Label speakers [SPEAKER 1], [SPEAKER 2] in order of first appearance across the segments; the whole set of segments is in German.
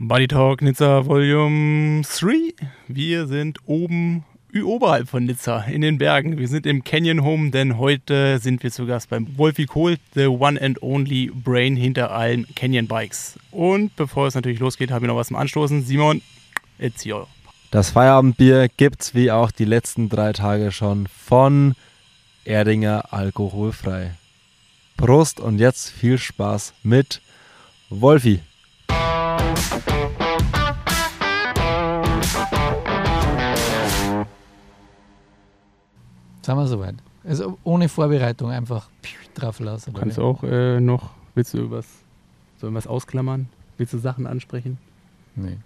[SPEAKER 1] Buddy Talk Nizza Volume 3. Wir sind oben oberhalb von Nizza in den Bergen. Wir sind im Canyon Home, denn heute sind wir zu Gast beim Wolfie Kohl, the one and only brain hinter allen Canyon Bikes. Und bevor es natürlich losgeht, habe ich noch was zum Anstoßen. Simon, it's your.
[SPEAKER 2] Das Feierabendbier gibt's wie auch die letzten drei Tage schon von Erdinger alkoholfrei. Prost und jetzt viel Spaß mit Wolfi.
[SPEAKER 3] Sind wir soweit? Also ohne Vorbereitung einfach drauf lassen.
[SPEAKER 1] Du kannst auch äh, noch, willst du was, sollen wir was ausklammern? Willst du Sachen ansprechen?
[SPEAKER 3] Nee.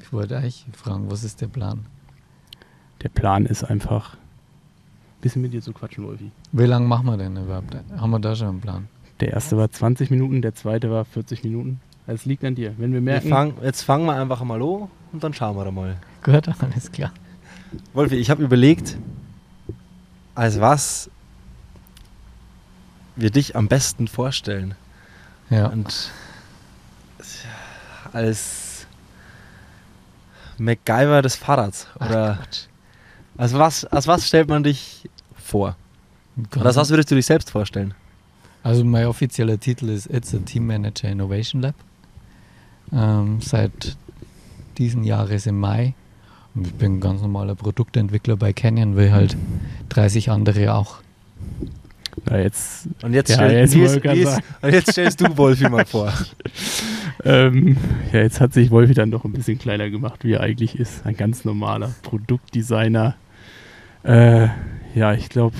[SPEAKER 3] Ich wollte eigentlich fragen, was ist der Plan?
[SPEAKER 1] Der Plan ist einfach, ein bisschen mit dir zu quatschen, Wolfi.
[SPEAKER 3] Wie lange machen wir denn überhaupt? Haben wir da schon einen Plan?
[SPEAKER 1] Der erste war 20 Minuten, der zweite war 40 Minuten. Also es liegt an dir. Wenn wir merken.
[SPEAKER 2] Wir fang, jetzt fangen wir einfach mal an und dann schauen wir da mal.
[SPEAKER 3] Gut, alles klar.
[SPEAKER 2] Wolfi, ich habe überlegt, als was wir dich am besten vorstellen.
[SPEAKER 3] Ja.
[SPEAKER 2] Und als MacGyver des Fahrrads. Oder Ach, als, was, als was stellt man dich vor? Oder als was würdest du dich selbst vorstellen?
[SPEAKER 3] Also mein offizieller Titel ist It's a Team Manager Innovation Lab. Ähm, seit diesen Jahres im Mai. Ich bin ein ganz normaler Produktentwickler bei Canyon, wie halt 30 andere auch.
[SPEAKER 1] Na jetzt,
[SPEAKER 2] und, jetzt ja, stell, jetzt Nils, Nils, und jetzt stellst du Wolfi mal vor.
[SPEAKER 1] ähm, ja, jetzt hat sich Wolfi dann doch ein bisschen kleiner gemacht, wie er eigentlich ist. Ein ganz normaler Produktdesigner. Äh, ja, ich glaube,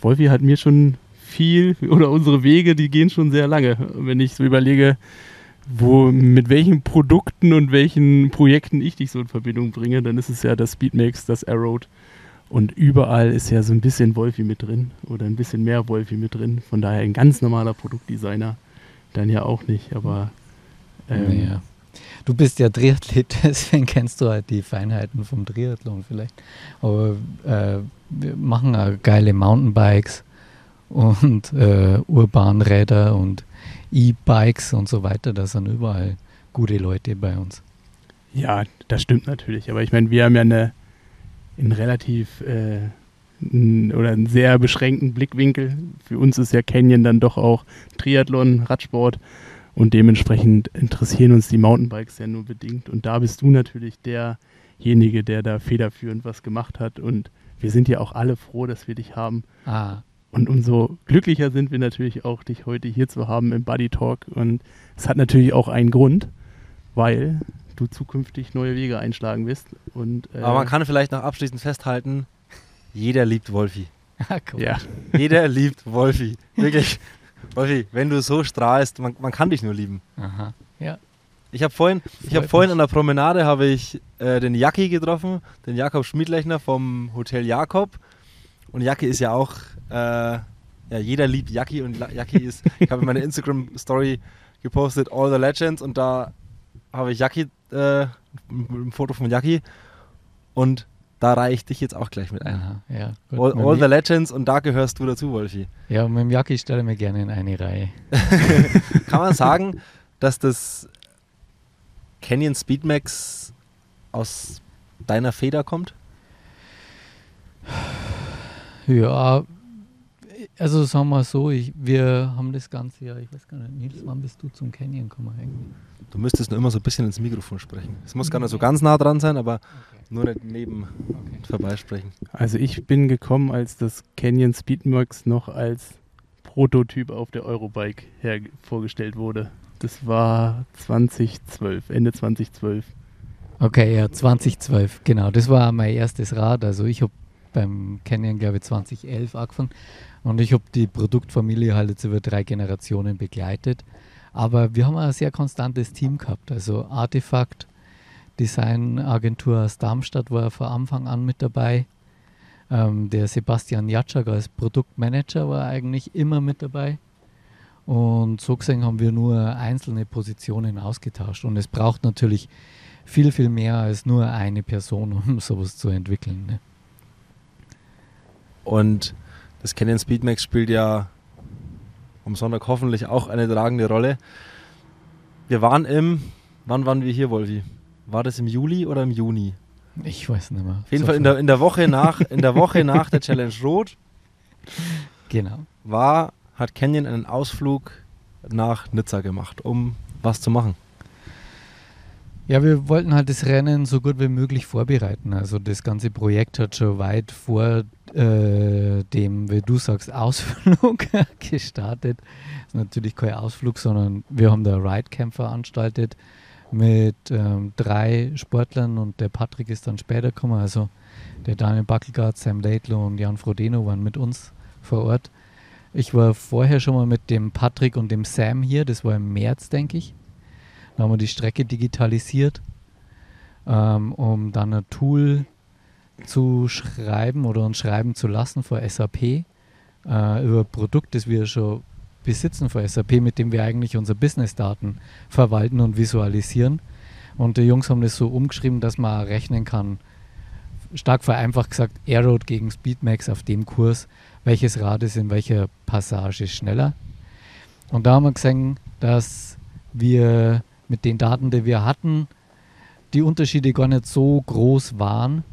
[SPEAKER 1] Wolfi hat mir schon viel, oder unsere Wege, die gehen schon sehr lange. Wenn ich so überlege, wo, mit welchen Produkten und welchen Projekten ich dich so in Verbindung bringe, dann ist es ja das Speedmax, das Arrowed. Und überall ist ja so ein bisschen Wolfi mit drin oder ein bisschen mehr Wolfi mit drin. Von daher ein ganz normaler Produktdesigner dann ja auch nicht, aber.
[SPEAKER 3] Ähm, ja. Du bist ja Triathlet, deswegen kennst du halt die Feinheiten vom Triathlon vielleicht. Aber äh, wir machen auch geile Mountainbikes und äh, Urbanräder und E-Bikes und so weiter. Da sind überall gute Leute bei uns.
[SPEAKER 1] Ja, das stimmt natürlich. Aber ich meine, wir haben ja eine, einen relativ äh, oder einen sehr beschränkten Blickwinkel. Für uns ist ja Canyon dann doch auch Triathlon, Radsport und dementsprechend interessieren uns die Mountainbikes ja nur bedingt. Und da bist du natürlich derjenige, der da federführend was gemacht hat. Und wir sind ja auch alle froh, dass wir dich haben.
[SPEAKER 3] Ah,
[SPEAKER 1] und umso glücklicher sind wir natürlich auch, dich heute hier zu haben im Buddy Talk. Und es hat natürlich auch einen Grund, weil du zukünftig neue Wege einschlagen wirst. Und,
[SPEAKER 2] äh Aber man kann vielleicht noch abschließend festhalten, jeder liebt Wolfi. Ja. Jeder liebt Wolfi. Wirklich. Wolfi, wenn du so strahlst, man, man kann dich nur lieben.
[SPEAKER 3] Aha. Ja.
[SPEAKER 2] Ich habe vorhin, ich hab vorhin an der Promenade habe ich äh, den Jacki getroffen, den Jakob Schmidlechner vom Hotel Jakob. Und Jacki ist ja auch äh, ja, jeder liebt Yaki und Yaki ist, ich habe in meiner Instagram-Story gepostet, All the Legends und da habe ich Yaki, äh, ein Foto von Yaki und da reihe ich dich jetzt auch gleich mit ein. Aha,
[SPEAKER 3] ja,
[SPEAKER 2] all, all the Legends und da gehörst du dazu, Wolfi.
[SPEAKER 3] Ja, mit dem Yaki stelle ich mir gerne in eine Reihe.
[SPEAKER 2] Kann man sagen, dass das Canyon Speedmax aus deiner Feder kommt?
[SPEAKER 3] Ja, also sagen wir so, ich, wir haben das Ganze ja, ich weiß gar nicht, Nils, wann bist du zum Canyon gekommen eigentlich?
[SPEAKER 2] Du müsstest nur immer so ein bisschen ins Mikrofon sprechen. Es muss gar nicht so ganz nah dran sein, aber okay. nur nicht neben okay. vorbeisprechen.
[SPEAKER 1] Also ich bin gekommen, als das Canyon Speedmax noch als Prototyp auf der Eurobike vorgestellt wurde. Das war 2012, Ende 2012.
[SPEAKER 3] Okay, ja, 2012, genau. Das war mein erstes Rad. Also ich habe beim Canyon, glaube ich, 2011 angefangen und ich habe die Produktfamilie halt jetzt über drei Generationen begleitet. Aber wir haben ein sehr konstantes Team gehabt. Also Artefakt, Designagentur aus Darmstadt war von Anfang an mit dabei. Ähm, der Sebastian Jatschak als Produktmanager war eigentlich immer mit dabei. Und so gesehen haben wir nur einzelne Positionen ausgetauscht. Und es braucht natürlich viel, viel mehr als nur eine Person, um sowas zu entwickeln. Ne?
[SPEAKER 2] Und das Canyon Speedmax spielt ja am Sonntag hoffentlich auch eine tragende Rolle. wir waren im, wann waren wir hier, Wolfi? War das im Juli oder im Juni?
[SPEAKER 3] Ich weiß nicht mehr.
[SPEAKER 2] Auf jeden so Fall in der, in der Woche nach, in der Woche nach der Challenge Rot.
[SPEAKER 3] Genau.
[SPEAKER 2] War, hat Canyon einen Ausflug nach Nizza gemacht, um was zu machen.
[SPEAKER 3] Ja, wir wollten halt das Rennen so gut wie möglich vorbereiten. Also das ganze Projekt hat schon weit vor äh, dem, wie du sagst, Ausflug gestartet. Das ist natürlich kein Ausflug, sondern wir haben da Ride Camp veranstaltet mit ähm, drei Sportlern und der Patrick ist dann später gekommen. Also der Daniel Backelgard, Sam Laidlow und Jan Frodeno waren mit uns vor Ort. Ich war vorher schon mal mit dem Patrick und dem Sam hier, das war im März, denke ich. Da haben wir die Strecke digitalisiert, ähm, um dann ein Tool zu schreiben oder uns schreiben zu lassen vor SAP äh, über ein Produkt, das wir schon besitzen vor SAP, mit dem wir eigentlich unsere Business-Daten verwalten und visualisieren. Und die Jungs haben das so umgeschrieben, dass man rechnen kann, stark vereinfacht gesagt, Aeroad gegen Speedmax auf dem Kurs, welches Rad ist in welcher Passage schneller. Und da haben wir gesehen, dass wir mit den Daten, die wir hatten, die Unterschiede gar nicht so groß waren.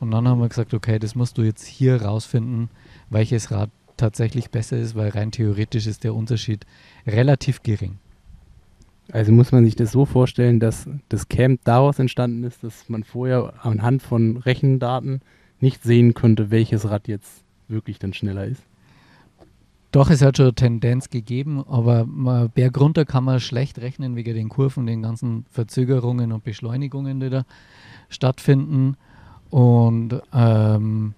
[SPEAKER 3] Und dann haben wir gesagt, okay, das musst du jetzt hier rausfinden, welches Rad tatsächlich besser ist, weil rein theoretisch ist der Unterschied relativ gering.
[SPEAKER 1] Also muss man sich das so vorstellen, dass das Camp daraus entstanden ist, dass man vorher anhand von Rechendaten nicht sehen konnte, welches Rad jetzt wirklich dann schneller ist.
[SPEAKER 3] Doch, es hat schon Tendenz gegeben, aber bergunter kann man schlecht rechnen wegen den Kurven, den ganzen Verzögerungen und Beschleunigungen, die da stattfinden. Und ähm,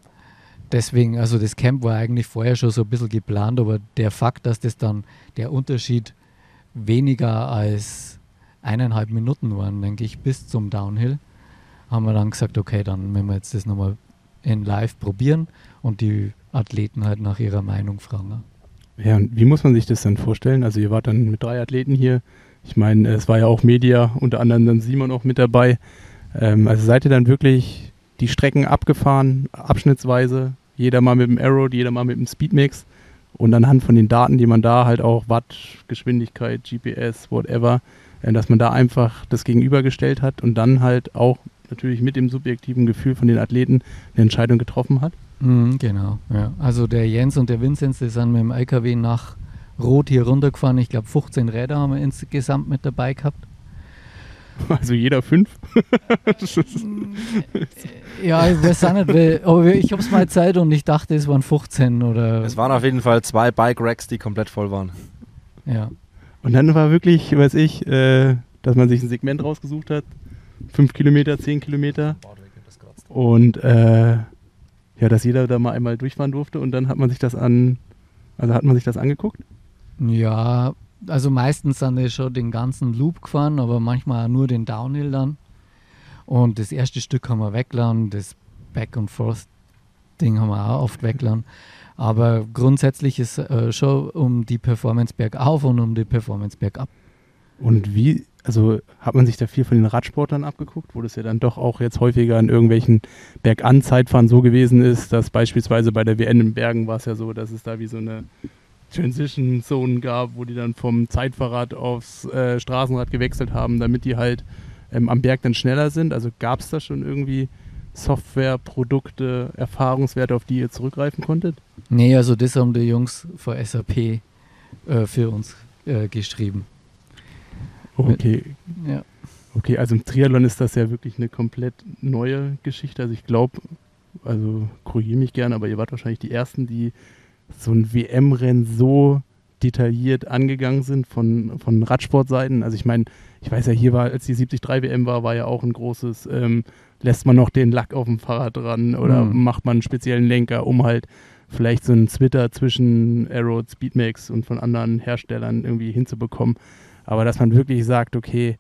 [SPEAKER 3] deswegen, also das Camp war eigentlich vorher schon so ein bisschen geplant, aber der Fakt, dass das dann der Unterschied weniger als eineinhalb Minuten waren, denke ich, bis zum Downhill, haben wir dann gesagt, okay, dann wenn wir jetzt das nochmal in live probieren und die Athleten halt nach ihrer Meinung fragen.
[SPEAKER 1] Ja, und wie muss man sich das dann vorstellen? Also ihr wart dann mit drei Athleten hier. Ich meine, es war ja auch Media, unter anderem dann Simon auch mit dabei. Ähm, also seid ihr dann wirklich die Strecken abgefahren, abschnittsweise, jeder mal mit dem Arrow, jeder mal mit dem Speedmix und anhand von den Daten, die man da halt auch Watt, Geschwindigkeit, GPS, whatever, äh, dass man da einfach das gegenübergestellt hat und dann halt auch natürlich mit dem subjektiven Gefühl von den Athleten eine Entscheidung getroffen hat.
[SPEAKER 3] Mhm, genau, ja. Also der Jens und der Vinzenz, die sind mit dem LKW nach Rot hier runtergefahren. Ich glaube 15 Räder haben wir insgesamt mit dabei gehabt.
[SPEAKER 1] Also jeder fünf?
[SPEAKER 3] ja, ich weiß auch nicht, aber ich habe es mal Zeit und ich dachte, es waren 15 oder.
[SPEAKER 2] Es waren auf jeden Fall zwei Bike-Racks, die komplett voll waren.
[SPEAKER 3] Ja.
[SPEAKER 1] Und dann war wirklich, weiß ich, äh, dass man sich ein Segment rausgesucht hat. Fünf Kilometer, zehn Kilometer. Und äh, ja, dass jeder da mal einmal durchfahren durfte und dann hat man sich das an, also hat man sich das angeguckt?
[SPEAKER 3] Ja, also meistens sind wir schon den ganzen Loop gefahren, aber manchmal auch nur den Downhill dann. Und das erste Stück haben wir weggeladen, das Back and Forth Ding haben wir auch oft weggeladen. Aber grundsätzlich ist äh, schon um die Performance bergauf und um die Performance bergab.
[SPEAKER 1] Und wie also hat man sich da viel von den Radsportlern abgeguckt, wo das ja dann doch auch jetzt häufiger in irgendwelchen Berganzeitfahren so gewesen ist, dass beispielsweise bei der WN in Bergen war es ja so, dass es da wie so eine Transition Zone gab, wo die dann vom Zeitfahrrad aufs äh, Straßenrad gewechselt haben, damit die halt ähm, am Berg dann schneller sind. Also gab es da schon irgendwie Software, Produkte, Erfahrungswerte, auf die ihr zurückgreifen konntet?
[SPEAKER 3] Nee, also das haben die Jungs vor SAP äh, für uns äh, geschrieben.
[SPEAKER 1] Okay. Ja. Okay, also im Triathlon ist das ja wirklich eine komplett neue Geschichte. Also ich glaube, also korrigiere mich gerne, aber ihr wart wahrscheinlich die Ersten, die so ein WM-Rennen so detailliert angegangen sind von, von Radsportseiten. Also ich meine, ich weiß ja, hier war, als die 73 WM war, war ja auch ein großes, ähm, lässt man noch den Lack auf dem Fahrrad dran oder mhm. macht man einen speziellen Lenker, um halt vielleicht so einen Twitter zwischen Aero, Speedmax und von anderen Herstellern irgendwie hinzubekommen. Aber dass man wirklich sagt, okay,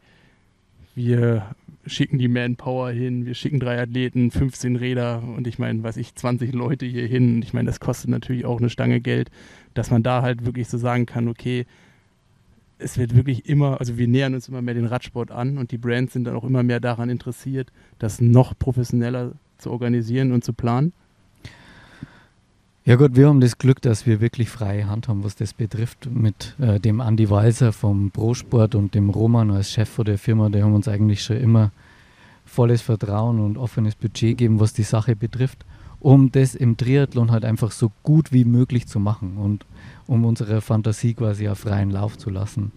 [SPEAKER 1] wir schicken die Manpower hin, wir schicken drei Athleten, 15 Räder und ich meine, weiß ich, 20 Leute hier hin. Ich meine, das kostet natürlich auch eine Stange Geld, dass man da halt wirklich so sagen kann, okay, es wird wirklich immer, also wir nähern uns immer mehr den Radsport an und die Brands sind dann auch immer mehr daran interessiert, das noch professioneller zu organisieren und zu planen.
[SPEAKER 3] Ja gut, wir haben das Glück, dass wir wirklich freie Hand haben, was das betrifft. Mit äh, dem Andy Walser vom Pro-Sport und dem Roman als Chef von der Firma, die haben uns eigentlich schon immer volles Vertrauen und offenes Budget gegeben, was die Sache betrifft, um das im Triathlon halt einfach so gut wie möglich zu machen und um unsere Fantasie quasi auf freien Lauf zu lassen.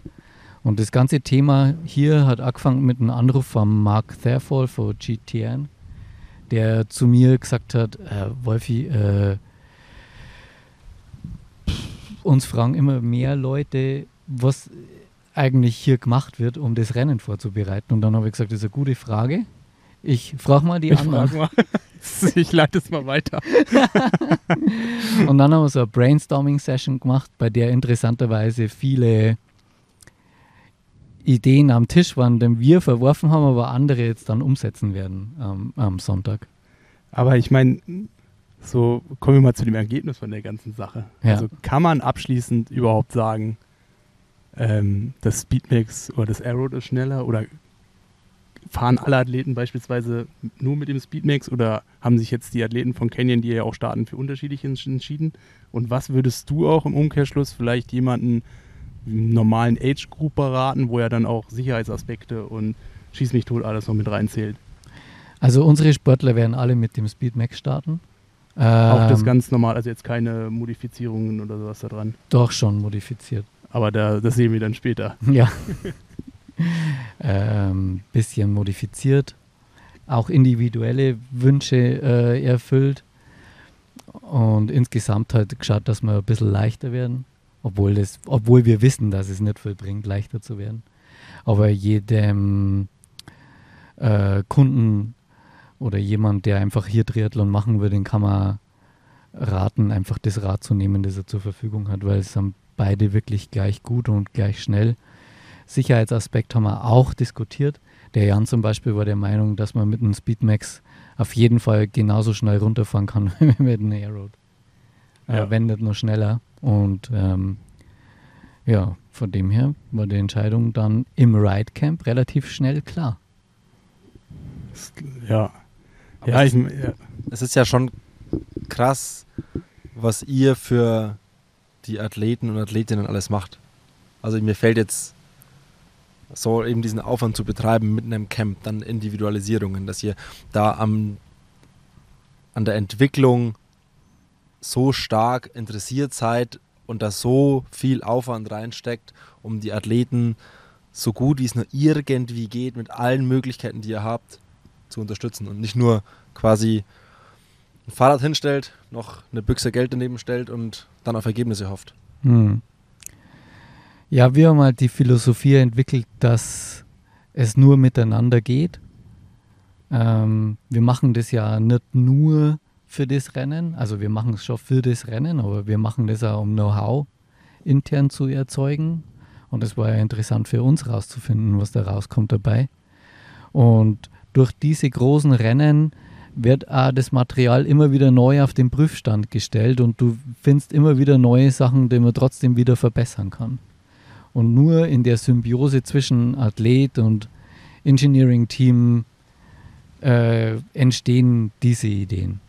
[SPEAKER 3] Und das ganze Thema hier hat angefangen mit einem Anruf von Mark Therfall von GTN, der zu mir gesagt hat, äh, Wolfi, äh, uns fragen immer mehr Leute, was eigentlich hier gemacht wird, um das Rennen vorzubereiten. Und dann habe ich gesagt, das ist eine gute Frage. Ich frage mal die
[SPEAKER 1] Ich
[SPEAKER 3] anderen.
[SPEAKER 1] frag mal. Ich leite es mal weiter.
[SPEAKER 3] Und dann haben wir so eine Brainstorming-Session gemacht, bei der interessanterweise viele Ideen am Tisch waren, die wir verworfen haben, aber andere jetzt dann umsetzen werden ähm, am Sonntag.
[SPEAKER 1] Aber ich meine, so kommen wir mal zu dem Ergebnis von der ganzen Sache.
[SPEAKER 3] Ja.
[SPEAKER 1] Also kann man abschließend überhaupt sagen, ähm, das Speedmax oder das Aero ist schneller oder fahren alle Athleten beispielsweise nur mit dem Speedmax oder haben sich jetzt die Athleten von Canyon, die ja auch starten, für unterschiedlich ents- entschieden? Und was würdest du auch im Umkehrschluss vielleicht jemanden im normalen Age Group beraten, wo ja dann auch Sicherheitsaspekte und Schieß mich tot alles noch mit reinzählt?
[SPEAKER 3] Also unsere Sportler werden alle mit dem Speedmax starten.
[SPEAKER 1] Auch das
[SPEAKER 3] Ähm,
[SPEAKER 1] ganz normal, also jetzt keine Modifizierungen oder sowas da dran.
[SPEAKER 3] Doch schon modifiziert.
[SPEAKER 1] Aber da, das sehen wir dann später.
[SPEAKER 3] Ja. ähm, bisschen modifiziert. Auch individuelle Wünsche äh, erfüllt. Und insgesamt halt geschaut, dass wir ein bisschen leichter werden. Obwohl, das, obwohl wir wissen, dass es nicht viel bringt, leichter zu werden. Aber jedem äh, Kunden oder jemand, der einfach hier Triathlon machen will, den kann man raten, einfach das Rad zu nehmen, das er zur Verfügung hat, weil es sind beide wirklich gleich gut und gleich schnell. Sicherheitsaspekt haben wir auch diskutiert. Der Jan zum Beispiel war der Meinung, dass man mit einem Speedmax auf jeden Fall genauso schnell runterfahren kann wie mit einem Aeroad. Äh,
[SPEAKER 1] Ja.
[SPEAKER 3] wenn nicht noch schneller. Und ähm, ja, von dem her war die Entscheidung dann im Ride Camp relativ schnell klar.
[SPEAKER 1] Ja.
[SPEAKER 2] Aber
[SPEAKER 1] Ja,
[SPEAKER 2] es
[SPEAKER 1] ich,
[SPEAKER 2] ist-
[SPEAKER 1] ja,
[SPEAKER 2] Es ist ja schon krass, was ihr für die Athleten und Athletinnen alles macht. Also mir fällt jetzt so eben diesen Aufwand zu betreiben mit einem Camp, dann Individualisierungen, dass ihr da am, an der Entwicklung so stark interessiert seid und da so viel Aufwand reinsteckt, um die Athleten so gut wie es nur irgendwie geht, mit allen Möglichkeiten, die ihr habt, zu unterstützen und nicht nur quasi ein Fahrrad hinstellt, noch eine Büchse Geld daneben stellt und dann auf Ergebnisse hofft.
[SPEAKER 3] Hm. Ja, wir haben halt die Philosophie entwickelt, dass es nur miteinander geht. Ähm, wir machen das ja nicht nur für das Rennen, also wir machen es schon für das Rennen, aber wir machen das auch, um Know-how intern zu erzeugen. Und es war ja interessant für uns rauszufinden, was da rauskommt dabei. Und durch diese großen Rennen wird auch das Material immer wieder neu auf den Prüfstand gestellt und du findest immer wieder neue Sachen, die man trotzdem wieder verbessern kann. Und nur in der Symbiose zwischen Athlet und Engineering-Team äh, entstehen diese Ideen.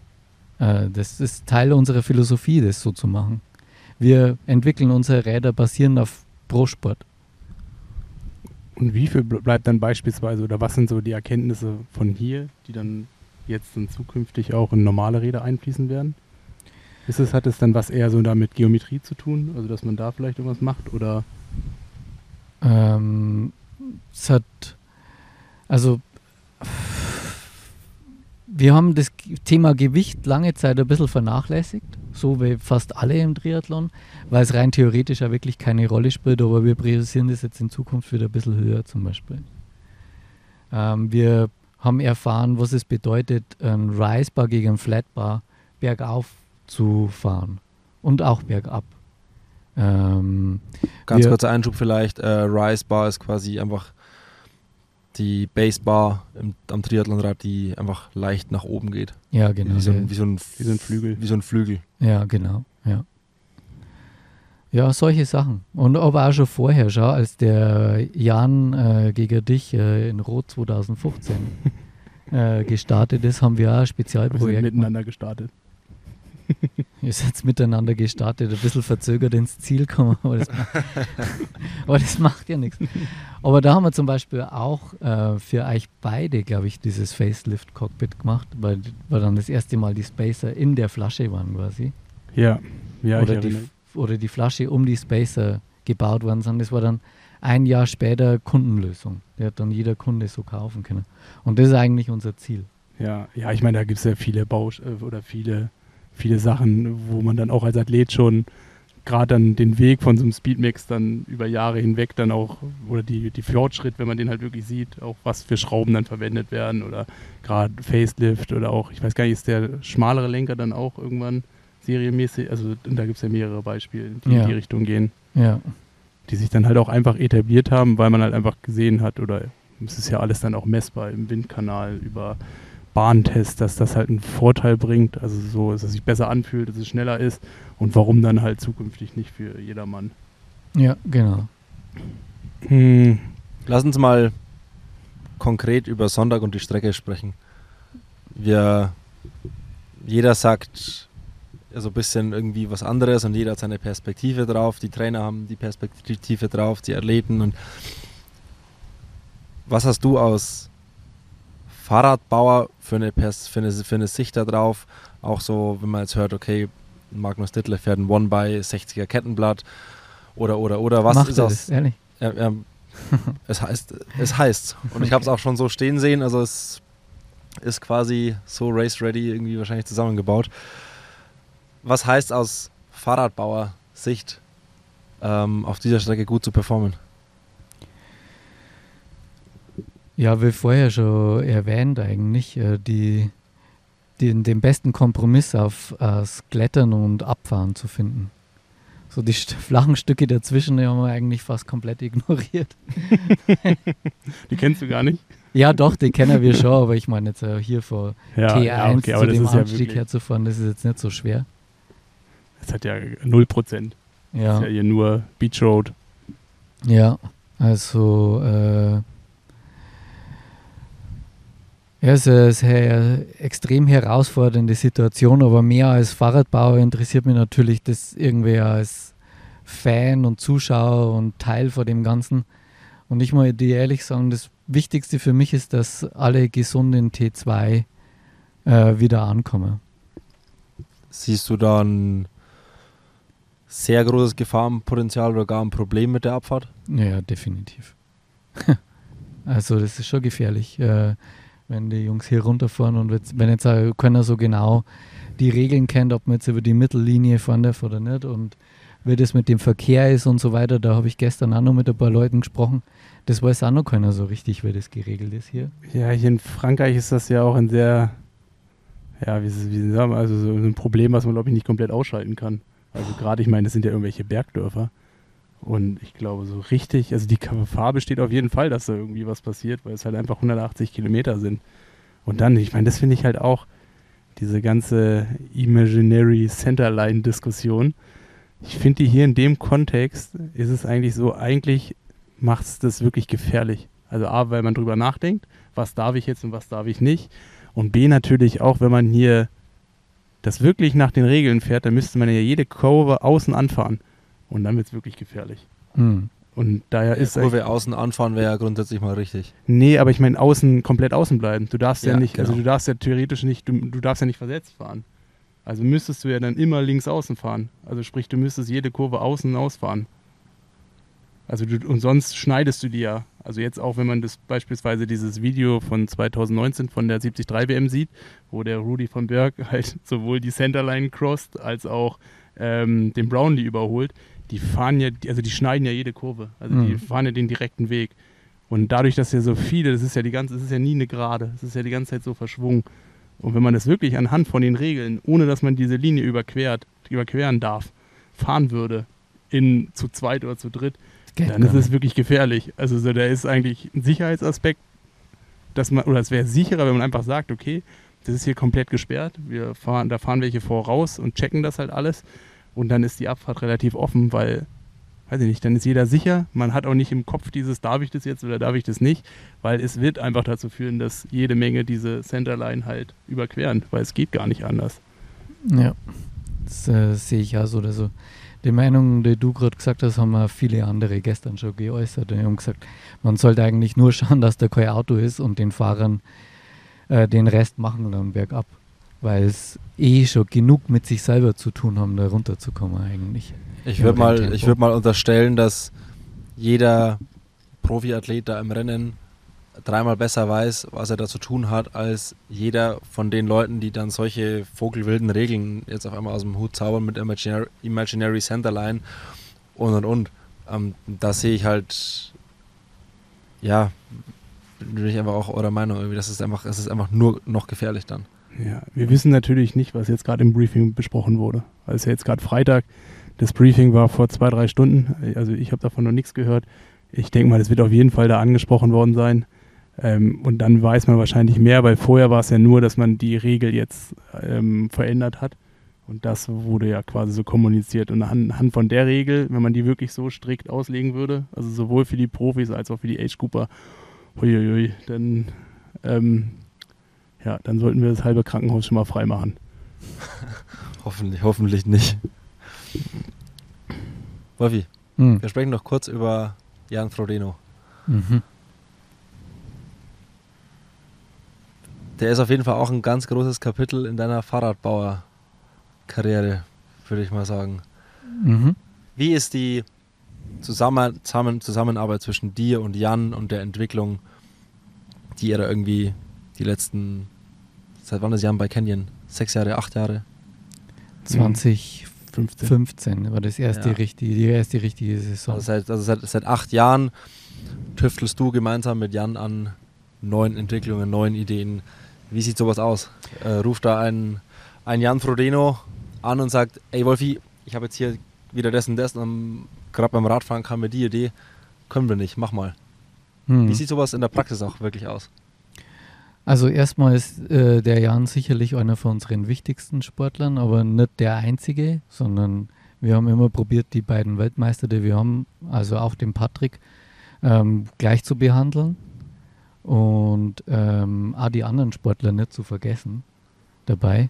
[SPEAKER 3] Äh, das ist Teil unserer Philosophie, das so zu machen. Wir entwickeln unsere Räder basierend auf Pro-Sport.
[SPEAKER 1] Und wie viel ble- bleibt dann beispielsweise oder was sind so die Erkenntnisse von hier, die dann jetzt dann zukünftig auch in normale Räder einfließen werden? Ist es, hat es dann was eher so da mit Geometrie zu tun, also dass man da vielleicht irgendwas macht oder
[SPEAKER 3] Ähm, es hat, also, wir haben das Thema Gewicht lange Zeit ein bisschen vernachlässigt, so wie fast alle im Triathlon, weil es rein theoretisch ja wirklich keine Rolle spielt, aber wir priorisieren das jetzt in Zukunft wieder ein bisschen höher zum Beispiel. Ähm, wir haben erfahren, was es bedeutet, ein Risebar gegen ein Flatbar bergauf zu fahren und auch bergab. Ähm,
[SPEAKER 2] Ganz kurzer Einschub vielleicht, äh, Rise Bar ist quasi einfach die Base Bar im, am Triathlonrad, die einfach leicht nach oben geht.
[SPEAKER 3] ja, genau.
[SPEAKER 2] Wie, so ein, wie, so ein,
[SPEAKER 1] Wie so ein Flügel.
[SPEAKER 2] Wie so ein Flügel.
[SPEAKER 3] Ja, genau, ja. Ja, solche Sachen. Und aber auch schon vorher, schau, als der Jan äh, gegen dich äh, in Rot 2015 äh, gestartet ist, haben wir auch ein
[SPEAKER 1] wir sind
[SPEAKER 3] Spezialprojekt.
[SPEAKER 1] miteinander gestartet?
[SPEAKER 3] Ihr seid miteinander gestartet, ein bisschen verzögert ins Ziel kommen, aber das, aber das macht ja nichts. Aber da haben wir zum Beispiel auch äh, für euch beide, glaube ich, dieses Facelift-Cockpit gemacht, weil, weil dann das erste Mal die Spacer in der Flasche waren quasi.
[SPEAKER 1] Ja, ja,
[SPEAKER 3] oder, die, oder die Flasche um die Spacer gebaut worden sind. Das war dann ein Jahr später Kundenlösung. Der hat dann jeder Kunde so kaufen können. Und das ist eigentlich unser Ziel.
[SPEAKER 1] Ja, ja, ich meine, da gibt es ja viele Bausch äh, oder viele, viele Sachen, wo man dann auch als Athlet schon gerade dann den Weg von so einem Speedmix dann über Jahre hinweg dann auch, oder die, die Fortschritt, wenn man den halt wirklich sieht, auch was für Schrauben dann verwendet werden oder gerade Facelift oder auch, ich weiß gar nicht, ist der schmalere Lenker dann auch irgendwann serienmäßig, also da gibt es ja mehrere Beispiele, die ja. in die Richtung gehen.
[SPEAKER 3] Ja.
[SPEAKER 1] Die sich dann halt auch einfach etabliert haben, weil man halt einfach gesehen hat, oder es ist ja alles dann auch messbar im Windkanal über Bahntest, dass das halt einen Vorteil bringt, also so, dass es sich besser anfühlt, dass es schneller ist und warum dann halt zukünftig nicht für jedermann.
[SPEAKER 3] Ja, genau.
[SPEAKER 2] Hm. Lass uns mal konkret über Sonntag und die Strecke sprechen. Wir, jeder sagt so also ein bisschen irgendwie was anderes und jeder hat seine Perspektive drauf. Die Trainer haben die Perspektive drauf, die Athleten und was hast du aus Fahrradbauer für eine, Pers für eine, für eine Sicht da drauf. Auch so, wenn man jetzt hört, okay, Magnus Dittler fährt ein One by 60er Kettenblatt oder oder oder was
[SPEAKER 3] Macht ist das? Ehrlich?
[SPEAKER 2] Ja, ja, es heißt, es heißt. Und ich habe es auch schon so stehen sehen. Also es ist quasi so race ready irgendwie wahrscheinlich zusammengebaut. Was heißt aus Fahrradbauer Sicht ähm, auf dieser Strecke gut zu performen?
[SPEAKER 3] Ja, wie vorher schon erwähnt eigentlich, äh, die, die, den besten Kompromiss auf aus Klettern und Abfahren zu finden. So die flachen Stücke dazwischen die haben wir eigentlich fast komplett ignoriert.
[SPEAKER 1] die kennst du gar nicht?
[SPEAKER 3] Ja, doch, die kennen wir schon, aber ich meine jetzt äh, hier vor
[SPEAKER 1] ja, T1
[SPEAKER 3] ja, okay, zu dem Anstieg ja herzufahren, das ist jetzt nicht so schwer.
[SPEAKER 1] Das hat ja 0%. Ja. Das ist ja hier nur Beach Road.
[SPEAKER 3] Ja, also äh, ja, es ist eine extrem herausfordernde Situation, aber mehr als Fahrradbauer interessiert mich natürlich das irgendwie als Fan und Zuschauer und Teil von dem Ganzen. Und ich muss dir ehrlich sagen, das Wichtigste für mich ist, dass alle gesunden T2 äh, wieder ankommen.
[SPEAKER 2] Siehst du da ein sehr großes Gefahrenpotenzial oder gar ein Problem mit der Abfahrt?
[SPEAKER 3] Ja, definitiv. also das ist schon gefährlich. Äh, wenn die Jungs hier runterfahren und wenn jetzt auch keiner so genau die Regeln kennt, ob man jetzt über die Mittellinie fahren darf oder nicht und wie das mit dem Verkehr ist und so weiter, da habe ich gestern auch noch mit ein paar Leuten gesprochen. Das weiß auch noch keiner so richtig, wie das geregelt ist hier.
[SPEAKER 1] Ja, hier in Frankreich ist das ja auch ein sehr, ja, wie, wie sagen wir, also so ein Problem, was man, glaube ich, nicht komplett ausschalten kann. Also gerade, ich meine, das sind ja irgendwelche Bergdörfer. Und ich glaube, so richtig, also die Gefahr besteht auf jeden Fall, dass da irgendwie was passiert, weil es halt einfach 180 Kilometer sind. Und dann, ich meine, das finde ich halt auch, diese ganze Imaginary Centerline-Diskussion. Ich finde die hier in dem Kontext ist es eigentlich so, eigentlich macht es das wirklich gefährlich. Also A, weil man drüber nachdenkt, was darf ich jetzt und was darf ich nicht. Und B natürlich auch, wenn man hier das wirklich nach den Regeln fährt, dann müsste man ja jede Kurve außen anfahren. Und dann wird es wirklich gefährlich.
[SPEAKER 3] Hm.
[SPEAKER 1] Und daher ist.
[SPEAKER 2] Kurve außen anfahren wäre ja grundsätzlich mal richtig.
[SPEAKER 1] Nee, aber ich meine, außen, komplett außen bleiben. Du darfst ja, ja nicht, also genau. also du darfst ja theoretisch nicht, du, du darfst ja nicht versetzt fahren. Also müsstest du ja dann immer links außen fahren. Also sprich, du müsstest jede Kurve außen ausfahren. Also du, und sonst schneidest du die ja. Also jetzt auch, wenn man das beispielsweise dieses Video von 2019 von der 73 WM sieht, wo der Rudy von Berg halt sowohl die Centerline crossed als auch ähm, den Brownlee überholt, die fahren ja, also die schneiden ja jede Kurve. Also mhm. die fahren ja den direkten Weg. Und dadurch, dass ja so viele, das ist ja die ganze, das ist ja nie eine Gerade, das ist ja die ganze Zeit so verschwungen. Und wenn man das wirklich anhand von den Regeln, ohne dass man diese Linie überquert, überqueren darf, fahren würde, in zu zweit oder zu dritt, dann ist es wirklich gefährlich. Also so, da ist eigentlich ein Sicherheitsaspekt, dass man, oder es wäre sicherer, wenn man einfach sagt, okay, das ist hier komplett gesperrt, wir fahren, da fahren welche voraus und checken das halt alles. Und dann ist die Abfahrt relativ offen, weil, weiß ich nicht, dann ist jeder sicher. Man hat auch nicht im Kopf dieses, darf ich das jetzt oder darf ich das nicht, weil es wird einfach dazu führen, dass jede Menge diese Centerline halt überqueren, weil es geht gar nicht anders.
[SPEAKER 3] Ja. Das äh, sehe ich auch so oder so. Die Meinung, die du gerade gesagt hast, haben auch viele andere gestern schon geäußert. Die haben gesagt, man sollte eigentlich nur schauen, dass da kein Auto ist und den Fahrern äh, den Rest machen dann bergab. Weil es eh schon genug mit sich selber zu tun haben, da runterzukommen eigentlich.
[SPEAKER 2] Ich würde mal, würd mal unterstellen, dass jeder Profiathlet da im Rennen dreimal besser weiß, was er da zu tun hat, als jeder von den Leuten, die dann solche vogelwilden Regeln jetzt auf einmal aus dem Hut zaubern mit Imaginary, Imaginary Centerline und und und. Ähm, da sehe ich halt, ja, bin ich einfach auch eurer Meinung irgendwie, das ist einfach, das ist einfach nur noch gefährlich dann.
[SPEAKER 1] Ja, wir wissen natürlich nicht, was jetzt gerade im Briefing besprochen wurde. Also jetzt gerade Freitag, das Briefing war vor zwei, drei Stunden, also ich habe davon noch nichts gehört. Ich denke mal, das wird auf jeden Fall da angesprochen worden sein. Ähm, und dann weiß man wahrscheinlich mehr, weil vorher war es ja nur, dass man die Regel jetzt ähm, verändert hat. Und das wurde ja quasi so kommuniziert. Und anhand von der Regel, wenn man die wirklich so strikt auslegen würde, also sowohl für die Profis als auch für die Age Cooper, huiuiui, dann, ähm, ja, dann sollten wir das halbe Krankenhaus schon mal freimachen.
[SPEAKER 2] hoffentlich, hoffentlich nicht. Wolfi, hm. wir sprechen noch kurz über Jan Frodeno. Mhm. Der ist auf jeden Fall auch ein ganz großes Kapitel in deiner Fahrradbauer-Karriere, würde ich mal sagen. Mhm. Wie ist die Zusammen Zusammenarbeit zwischen dir und Jan und der Entwicklung, die ihr da irgendwie die letzten, seit wann ist Jan bei Canyon? Sechs Jahre, acht Jahre?
[SPEAKER 3] 2015 war das erste ja. richtige, die erste richtige Saison.
[SPEAKER 2] Also, seit, also seit, seit acht Jahren tüftelst du gemeinsam mit Jan an neuen Entwicklungen, neuen Ideen. Wie sieht sowas aus? Äh, ruft da ein, ein Jan Frodeno an und sagt, ey Wolfi, ich habe jetzt hier wieder das und das und gerade beim Radfahren kam mir die Idee, können wir nicht, mach mal. Hm. Wie sieht sowas in der Praxis auch wirklich aus?
[SPEAKER 3] Also erstmal ist äh, der Jan sicherlich einer von unseren wichtigsten Sportlern, aber nicht der einzige, sondern wir haben immer probiert, die beiden Weltmeister, die wir haben, also auch den Patrick, ähm, gleich zu behandeln und ähm, auch die anderen Sportler nicht zu vergessen dabei.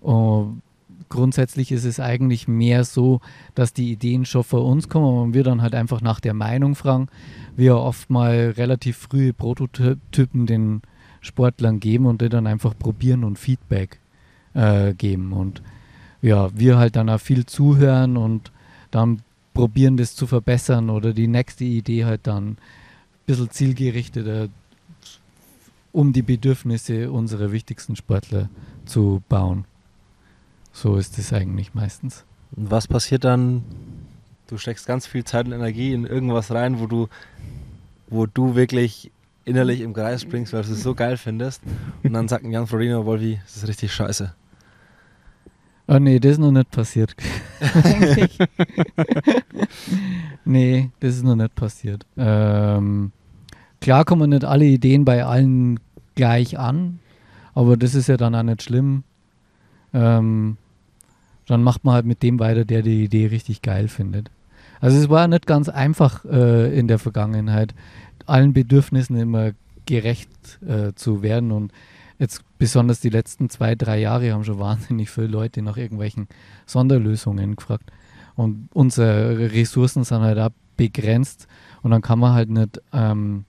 [SPEAKER 3] Und grundsätzlich ist es eigentlich mehr so, dass die Ideen schon vor uns kommen und wir dann halt einfach nach der Meinung fragen. Wir oft mal relativ frühe Prototypen den Sportlern geben und die dann einfach probieren und Feedback äh, geben. Und ja, wir halt dann auch viel zuhören und dann probieren, das zu verbessern oder die nächste Idee halt dann ein bisschen zielgerichteter um die Bedürfnisse unserer wichtigsten Sportler zu bauen. So ist es eigentlich meistens.
[SPEAKER 2] Und was passiert dann? Du steckst ganz viel Zeit und Energie in irgendwas rein, wo du, wo du wirklich innerlich im Kreis springst, weil du es so geil findest. Und dann sagt ein Jan Florino Wolfi, das ist richtig scheiße.
[SPEAKER 3] Oh nee, das ist noch nicht passiert. nee, das ist noch nicht passiert. Ähm, klar kommen nicht alle Ideen bei allen gleich an, aber das ist ja dann auch nicht schlimm. Ähm, dann macht man halt mit dem weiter, der die Idee richtig geil findet. Also es war nicht ganz einfach äh, in der Vergangenheit, allen Bedürfnissen immer gerecht äh, zu werden und jetzt besonders die letzten zwei, drei Jahre haben schon wahnsinnig viele Leute nach irgendwelchen Sonderlösungen gefragt. Und unsere Ressourcen sind halt auch begrenzt und dann kann man halt nicht ähm,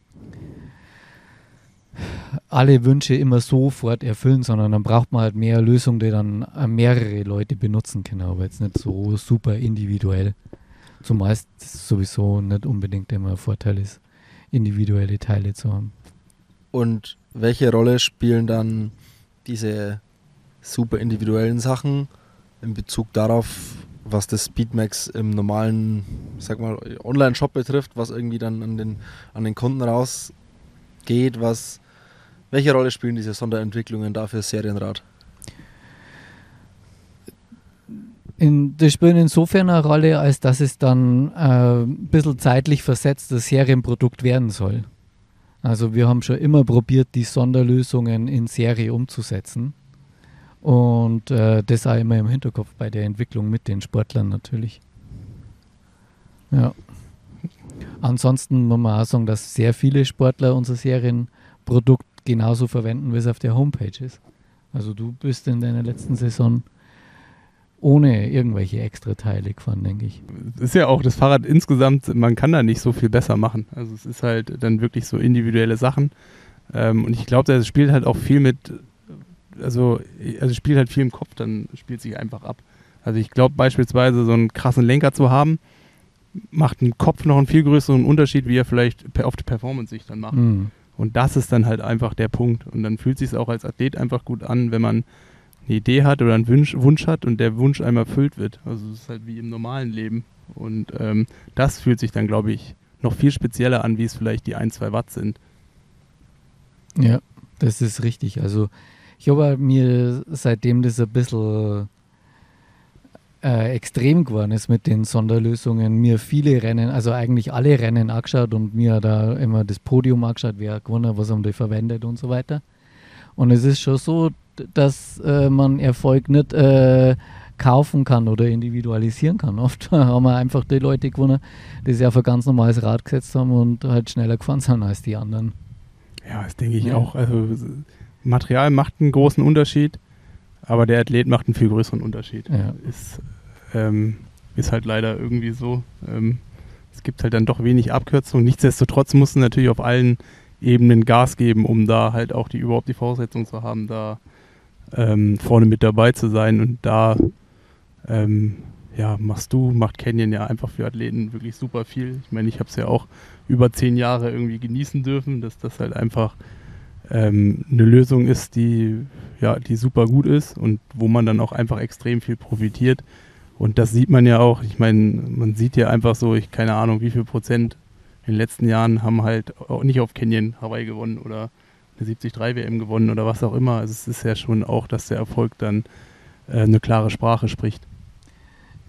[SPEAKER 3] alle Wünsche immer sofort erfüllen, sondern dann braucht man halt mehr Lösungen, die dann äh, mehrere Leute benutzen können, aber jetzt nicht so super individuell. Es sowieso nicht unbedingt immer ein Vorteil ist, individuelle Teile zu haben.
[SPEAKER 2] Und welche Rolle spielen dann diese super individuellen Sachen in Bezug darauf, was das Speedmax im normalen, sag mal, Online-Shop betrifft, was irgendwie dann an den, an den Kunden rausgeht, was welche Rolle spielen diese Sonderentwicklungen da für Serienrad?
[SPEAKER 3] In, das spielen insofern eine Rolle, als dass es dann äh, ein bisschen zeitlich versetzt das Serienprodukt werden soll. Also wir haben schon immer probiert, die Sonderlösungen in Serie umzusetzen. Und äh, das auch immer im Hinterkopf bei der Entwicklung mit den Sportlern natürlich. Ja. Ansonsten muss man auch sagen, dass sehr viele Sportler unser Serienprodukt genauso verwenden, wie es auf der Homepage ist. Also du bist in deiner letzten Saison ohne irgendwelche extra Teile gefahren, denke ich.
[SPEAKER 1] Ist ja auch das Fahrrad insgesamt, man kann da nicht so viel besser machen. Also es ist halt dann wirklich so individuelle Sachen. Ähm, und ich glaube, das spielt halt auch viel mit, also, also spielt halt viel im Kopf, dann spielt sich einfach ab. Also ich glaube beispielsweise so einen krassen Lenker zu haben, macht im Kopf noch einen viel größeren Unterschied, wie er vielleicht auf die Performance sich dann macht. Mhm. Und das ist dann halt einfach der Punkt. Und dann fühlt es sich auch als Athlet einfach gut an, wenn man eine Idee hat oder einen Wunsch, Wunsch hat und der Wunsch einmal erfüllt wird. Also es ist halt wie im normalen Leben. Und ähm, das fühlt sich dann, glaube ich, noch viel spezieller an, wie es vielleicht die ein, zwei Watt sind.
[SPEAKER 3] Ja, das ist richtig. Also ich habe mir seitdem das ein bisschen äh, extrem geworden ist mit den Sonderlösungen, mir viele Rennen, also eigentlich alle Rennen angeschaut und mir da immer das Podium angeschaut, wer gewonnen hat, was haben die verwendet und so weiter. Und es ist schon so, dass äh, man Erfolg nicht äh, kaufen kann oder individualisieren kann. Oft haben wir einfach die Leute gewonnen, die sich auf ein ganz normales Rad gesetzt haben und halt schneller gefahren sind als die anderen.
[SPEAKER 1] Ja, das denke ich ja. auch. Also Material macht einen großen Unterschied, aber der Athlet macht einen viel größeren Unterschied. Ja. Ist, ähm, ist halt leider irgendwie so. Ähm, es gibt halt dann doch wenig Abkürzungen. Nichtsdestotrotz mussten natürlich auf allen Ebenen Gas geben, um da halt auch die überhaupt die Voraussetzung zu haben, da ähm, vorne mit dabei zu sein. Und da ähm, ja, machst du, macht Canyon ja einfach für Athleten wirklich super viel. Ich meine, ich habe es ja auch über zehn Jahre irgendwie genießen dürfen, dass das halt einfach ähm, eine Lösung ist, die ja, die super gut ist und wo man dann auch einfach extrem viel profitiert. Und das sieht man ja auch. Ich meine, man sieht ja einfach so, ich keine Ahnung, wie viel Prozent in den letzten Jahren haben halt auch nicht auf Canyon Hawaii gewonnen oder eine 73 WM gewonnen oder was auch immer. Also es ist ja schon auch, dass der Erfolg dann äh, eine klare Sprache spricht.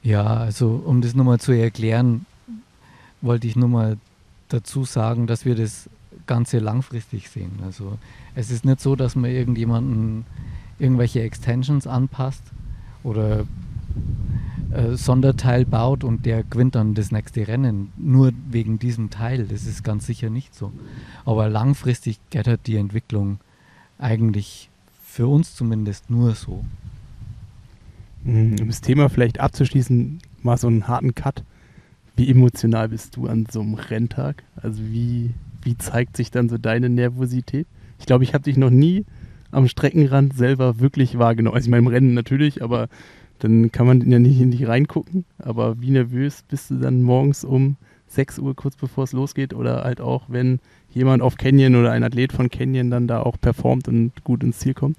[SPEAKER 3] Ja, also um das nochmal zu erklären, wollte ich nur mal dazu sagen, dass wir das Ganze langfristig sehen. Also es ist nicht so, dass man irgendjemanden irgendwelche Extensions anpasst oder äh, Sonderteil baut und der gewinnt dann das nächste Rennen. Nur wegen diesem Teil. Das ist ganz sicher nicht so. Aber langfristig geht halt die Entwicklung eigentlich für uns zumindest nur so.
[SPEAKER 1] Mhm, um das Thema vielleicht abzuschließen, mal so einen harten Cut. Wie emotional bist du an so einem Renntag? Also wie, wie zeigt sich dann so deine Nervosität? Ich glaube, ich habe dich noch nie am Streckenrand selber wirklich wahrgenommen. Also ich meine, im Rennen natürlich, aber dann kann man ja nicht in dich reingucken. Aber wie nervös bist du dann morgens um 6 Uhr, kurz bevor es losgeht? Oder halt auch, wenn jemand auf Canyon oder ein Athlet von Canyon dann da auch performt und gut ins Ziel kommt?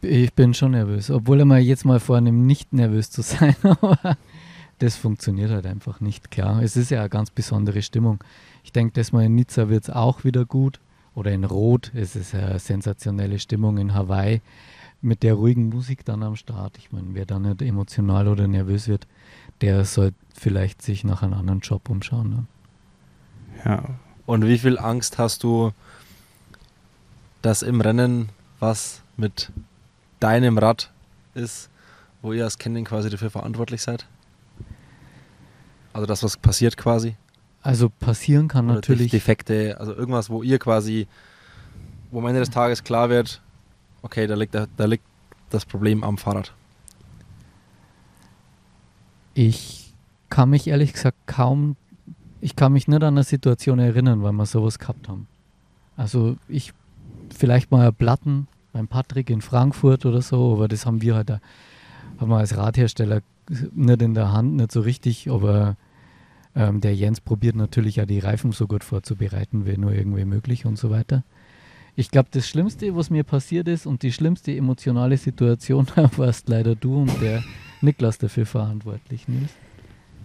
[SPEAKER 3] Ich bin schon nervös, obwohl er mal jetzt mal vornimmt, nicht nervös zu sein, aber das funktioniert halt einfach nicht, klar. Es ist ja eine ganz besondere Stimmung. Ich denke, dass mal in Nizza wird es auch wieder gut oder in Rot. Es ist eine sensationelle Stimmung in Hawaii mit der ruhigen Musik dann am Start. Ich meine, wer da nicht emotional oder nervös wird, der sollte vielleicht sich nach einem anderen Job umschauen. Ne?
[SPEAKER 2] Ja. Und wie viel Angst hast du, dass im Rennen was mit deinem Rad ist, wo ihr als Canyon quasi dafür verantwortlich seid? Also das, was passiert quasi?
[SPEAKER 3] Also passieren kann Oder natürlich.
[SPEAKER 2] Defekte, also irgendwas, wo ihr quasi, wo am Ende des Tages klar wird, okay, da liegt, da, liegt das Problem am Fahrrad.
[SPEAKER 3] Ich kann mich ehrlich gesagt kaum, ich kann mich nicht an eine Situation erinnern, weil wir sowas gehabt haben. Also ich, vielleicht mal Platten beim Patrick in Frankfurt oder so, aber das haben wir halt, da, haben wir als Radhersteller nicht in der Hand, nicht so richtig, aber ähm, der Jens probiert natürlich ja die Reifen so gut vorzubereiten, wie nur irgendwie möglich und so weiter. Ich glaube, das Schlimmste, was mir passiert ist und die schlimmste emotionale Situation, warst leider du und der Niklas dafür verantwortlich, Nils.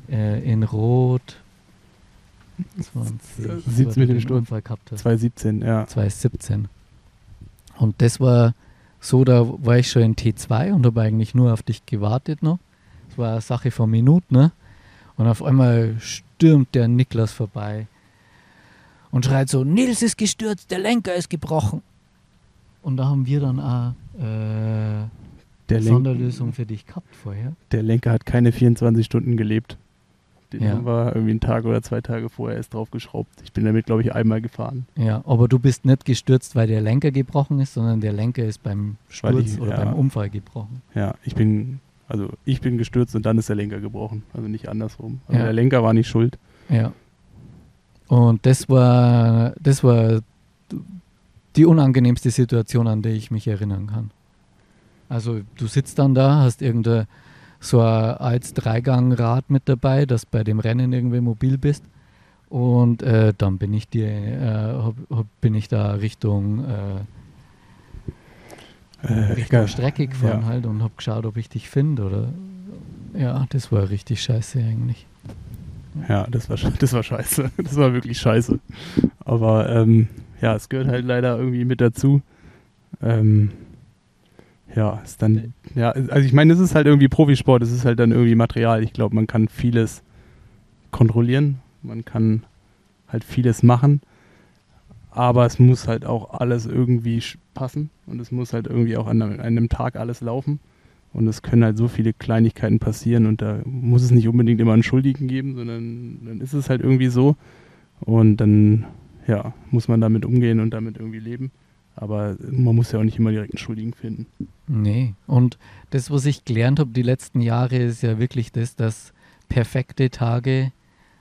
[SPEAKER 3] Äh, in Rot
[SPEAKER 1] 20, 17 mit dem Sturm. 2017, ja.
[SPEAKER 3] 2017. Und das war so, da war ich schon in T2 und habe eigentlich nur auf dich gewartet noch. Das war eine Sache von Minuten, ne? Und auf einmal stürmt der Niklas vorbei und schreit so, Nils ist gestürzt, der Lenker ist gebrochen. Und da haben wir dann auch äh, der Sonderlösung für dich gehabt vorher.
[SPEAKER 1] Der Lenker hat keine 24 Stunden gelebt. Den ja. haben wir irgendwie einen Tag oder zwei Tage vorher erst draufgeschraubt. Ich bin damit, glaube ich, einmal gefahren.
[SPEAKER 3] Ja, aber du bist nicht gestürzt, weil der Lenker gebrochen ist, sondern der Lenker ist beim Sturz ich, oder ja, beim Unfall gebrochen.
[SPEAKER 1] Ja, ich bin Also ich bin gestürzt und dann ist der Lenker gebrochen. Also nicht andersrum. Also
[SPEAKER 3] Ja.
[SPEAKER 1] der Lenker war nicht schuld.
[SPEAKER 3] Ja. Und das war, das war die unangenehmste Situation, an die ich mich erinnern kann. Also du sitzt dann da, hast irgendein so ein als Dreigangrad mit dabei, dass bei dem Rennen irgendwie mobil bist. Und äh, dann bin ich dir, äh, hab, hab, bin ich da Richtung, äh,
[SPEAKER 1] Äh,
[SPEAKER 3] Richtung. Strecke gefahren
[SPEAKER 1] Ja.
[SPEAKER 3] halt und hab geschaut, ob ich dich finde ja, das war richtig scheiße eigentlich.
[SPEAKER 1] Ja, das war, das war scheiße. Das war wirklich scheiße. Aber ähm, ja, es gehört halt leider irgendwie mit dazu. Ähm, ja, ist dann, ja, also ich meine, es ist halt irgendwie Profisport, es ist halt dann irgendwie Material. Ich glaube, man kann vieles kontrollieren, man kann halt vieles machen, aber es muss halt auch alles irgendwie passen und es muss halt irgendwie auch an einem, an einem Tag alles laufen. Und es können halt so viele Kleinigkeiten passieren und da muss es nicht unbedingt immer einen Schuldigen geben, sondern dann ist es halt irgendwie so. Und dann, ja, muss man damit umgehen und damit irgendwie leben. Aber man muss ja auch nicht immer direkt einen Schuldigen finden.
[SPEAKER 3] Nee, und das, was ich gelernt habe die letzten Jahre, ist ja wirklich das, dass perfekte Tage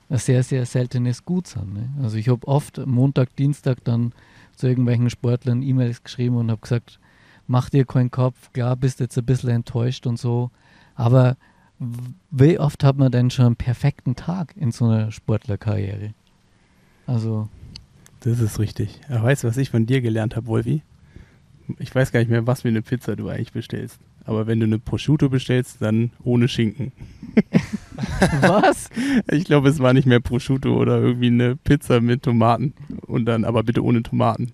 [SPEAKER 3] ein sehr, sehr seltenes Gut sind. Ne? Also ich habe oft Montag, Dienstag dann zu irgendwelchen Sportlern E-Mails geschrieben und habe gesagt, mach dir keinen Kopf, klar bist jetzt ein bisschen enttäuscht und so, aber wie oft hat man denn schon einen perfekten Tag in so einer Sportlerkarriere? Also,
[SPEAKER 1] Das ist richtig. Weißt du, was ich von dir gelernt habe, Wolfi? Ich weiß gar nicht mehr, was für eine Pizza du eigentlich bestellst. Aber wenn du eine Prosciutto bestellst, dann ohne Schinken.
[SPEAKER 3] was?
[SPEAKER 1] Ich glaube, es war nicht mehr Prosciutto oder irgendwie eine Pizza mit Tomaten. Und dann, aber bitte ohne Tomaten.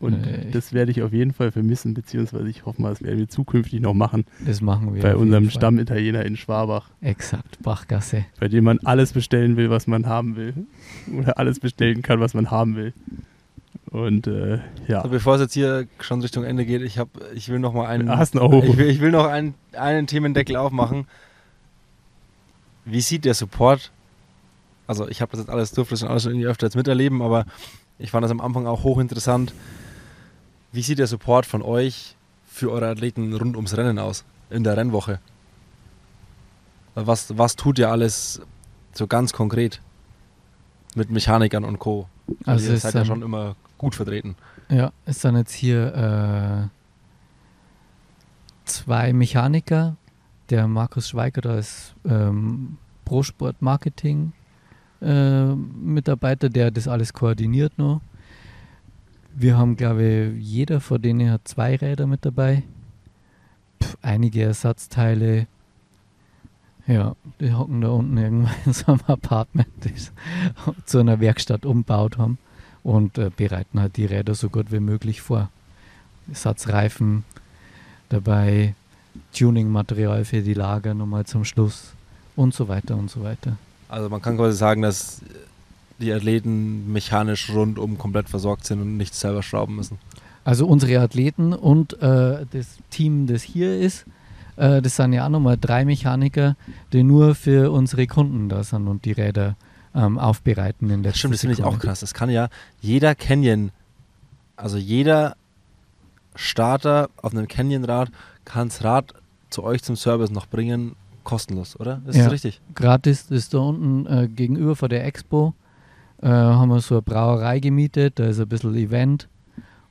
[SPEAKER 1] Und
[SPEAKER 3] Äh,
[SPEAKER 1] das werde ich auf jeden Fall vermissen, beziehungsweise ich hoffe mal, das werden wir zukünftig noch machen.
[SPEAKER 3] Das machen wir.
[SPEAKER 1] bei unserem. Stammitaliener in Schwabach,
[SPEAKER 3] Exakt, Bachgasse.
[SPEAKER 1] bei dem man alles bestellen will, was man haben will. Oder alles bestellen kann, was man haben will. Und äh, ja,
[SPEAKER 2] So, bevor es jetzt hier schon Richtung Ende geht, ich, hab, ich will noch mal einen,
[SPEAKER 1] Hast du auch.
[SPEAKER 2] ich will, ich will noch einen, einen Themendeckel aufmachen. Wie sieht der Support? Also ich habe das jetzt alles durfte das schon alles schon irgendwie öfter jetzt miterleben, aber ich fand das am Anfang auch hochinteressant. Wie sieht der Support von euch für eure Athleten rund ums Rennen aus in der Rennwoche? Was, was tut ihr alles so ganz konkret mit Mechanikern und Co? Also
[SPEAKER 3] Also
[SPEAKER 2] ihr seid ja
[SPEAKER 3] sind-
[SPEAKER 2] schon immer gut vertreten.
[SPEAKER 3] Ja, es sind jetzt hier äh, zwei Mechaniker. Der Markus Schweigert ist ähm, Pro-Sport Marketing äh, Mitarbeiter, der das alles koordiniert noch. Wir haben, glaube ich, jeder von denen hat zwei Räder mit dabei. Pff, einige Ersatzteile. Ja, die hocken da unten irgendwann in so einem Apartment, das zu einer Werkstatt umbaut haben und äh, bereiten halt die Räder so gut wie möglich vor. Ersatzreifen dabei, Tuning-Material für die Lager nochmal zum Schluss und so weiter und so weiter.
[SPEAKER 2] Also man kann quasi sagen, dass die Athleten mechanisch rundum komplett versorgt sind und nichts selber schrauben müssen.
[SPEAKER 3] Also unsere Athleten und äh, das Team, das hier ist, äh, das sind ja auch nochmal drei Mechaniker, die nur für unsere Kunden da sind und die Räder ähm, aufbereiten in der
[SPEAKER 2] Stimmt, das finde ich auch krass. Das kann ja jeder Canyon, also jeder Starter auf einem Canyon-Rad kann das Rad zu euch zum Service noch bringen, kostenlos, oder? Ist
[SPEAKER 3] Ja.
[SPEAKER 2] das richtig?
[SPEAKER 3] Gratis ist da unten äh, gegenüber von der Expo. Äh, haben wir so eine Brauerei gemietet, da ist ein bisschen Event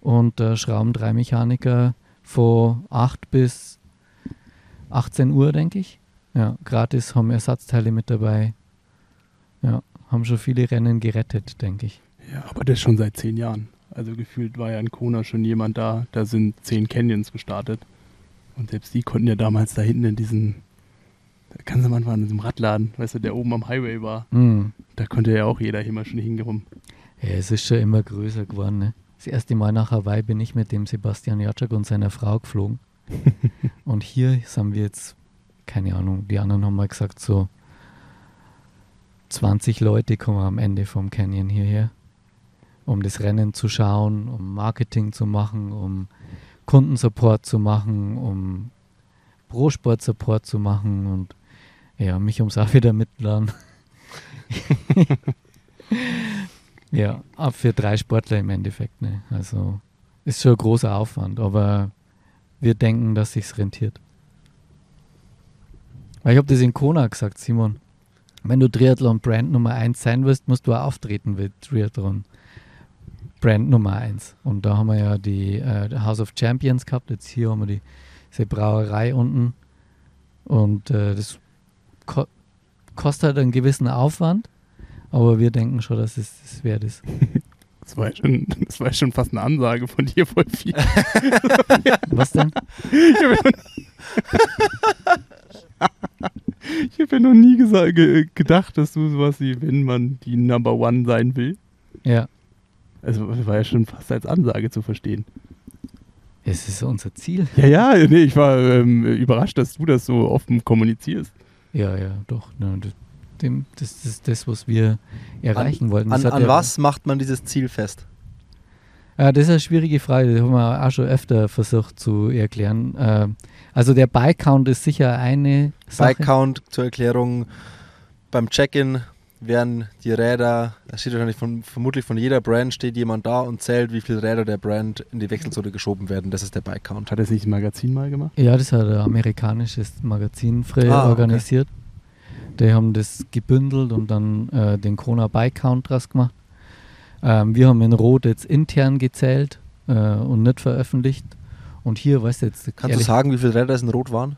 [SPEAKER 3] und da schrauben drei Mechaniker von 8 bis 18 Uhr, denke ich. Ja, gratis haben Ersatzteile mit dabei. Ja, haben schon viele Rennen gerettet, denke ich.
[SPEAKER 1] ja, aber das schon seit zehn Jahren. Also gefühlt war ja in Kona schon jemand da, da sind zehn Canyons gestartet. Und selbst die konnten ja damals da hinten in diesen, da kannst du manchmal in diesem Radladen, weißt du, der oben am Highway war,
[SPEAKER 3] Mhm.
[SPEAKER 1] da konnte ja auch jeder hier mal schon hinkommen.
[SPEAKER 3] Ja, es ist schon immer größer geworden. Ne? Das erste Mal nach Hawaii bin ich mit dem Sebastian Jatschak und seiner Frau geflogen. und hier sind wir jetzt, keine Ahnung, die anderen haben mal gesagt, so 20 Leute kommen am Ende vom Canyon hierher, um das Rennen zu schauen, um Marketing zu machen, um Kundensupport zu machen, um Pro-Sport-Support zu machen und ja, mich ums auch wieder mitladen. Ja, auch für drei Sportler im Endeffekt. Ne? Also ist schon ein großer Aufwand, aber wir denken, dass sich's rentiert. Weil ich habe das in Kona gesagt, Simon. Wenn du Triathlon-Brand Nummer 1 sein willst, musst du auch auftreten mit Triathlon. Brand Nummer 1. Und da haben wir ja die äh, House of Champions gehabt. Jetzt hier haben wir die, diese Brauerei unten. Und äh, das ko kostet halt einen gewissen Aufwand. Aber wir denken schon, dass es das wert ist.
[SPEAKER 1] Das war, ja schon, das war ja schon fast eine Ansage von dir viel.
[SPEAKER 3] Was denn?
[SPEAKER 1] Ich habe ja noch nie gesa- ge gedacht, dass du sowas wie, wenn man die Number One sein will.
[SPEAKER 3] Ja,
[SPEAKER 1] Also war ja schon fast als Ansage zu verstehen.
[SPEAKER 3] es ist unser Ziel.
[SPEAKER 1] Ja, ja, nee, ich war ähm, überrascht, dass du das so offen kommunizierst.
[SPEAKER 3] Ja, ja, doch. Ne, das, dem, das, das ist das, was wir erreichen wollten. Das
[SPEAKER 2] An, an
[SPEAKER 3] ja-
[SPEAKER 2] was macht man dieses Ziel fest?
[SPEAKER 3] Ja, das ist eine schwierige Frage, die haben wir auch schon öfter versucht zu erklären. Ähm, also der Bike-Count ist sicher eine Sache.
[SPEAKER 2] Bike Count zur Erklärung. Beim Check-in werden die Räder, da steht wahrscheinlich von, vermutlich von jeder Brand steht jemand da und zählt, wie viele Räder der Brand in die Wechselzone geschoben werden. Das ist der Bike Count.
[SPEAKER 1] Hat das nicht ein Magazin mal gemacht?
[SPEAKER 3] Ja, das hat ein amerikanisches Magazin früher
[SPEAKER 2] Ah, okay.
[SPEAKER 3] organisiert. Die haben das gebündelt und dann äh, den Kona Bike Count draus gemacht. Ähm, wir haben in Rot jetzt intern gezählt äh, und nicht veröffentlicht. Und hier, weißt du jetzt,
[SPEAKER 2] Kannst du
[SPEAKER 3] ehrlich-
[SPEAKER 2] sagen, wie viele Räder es in Rot waren?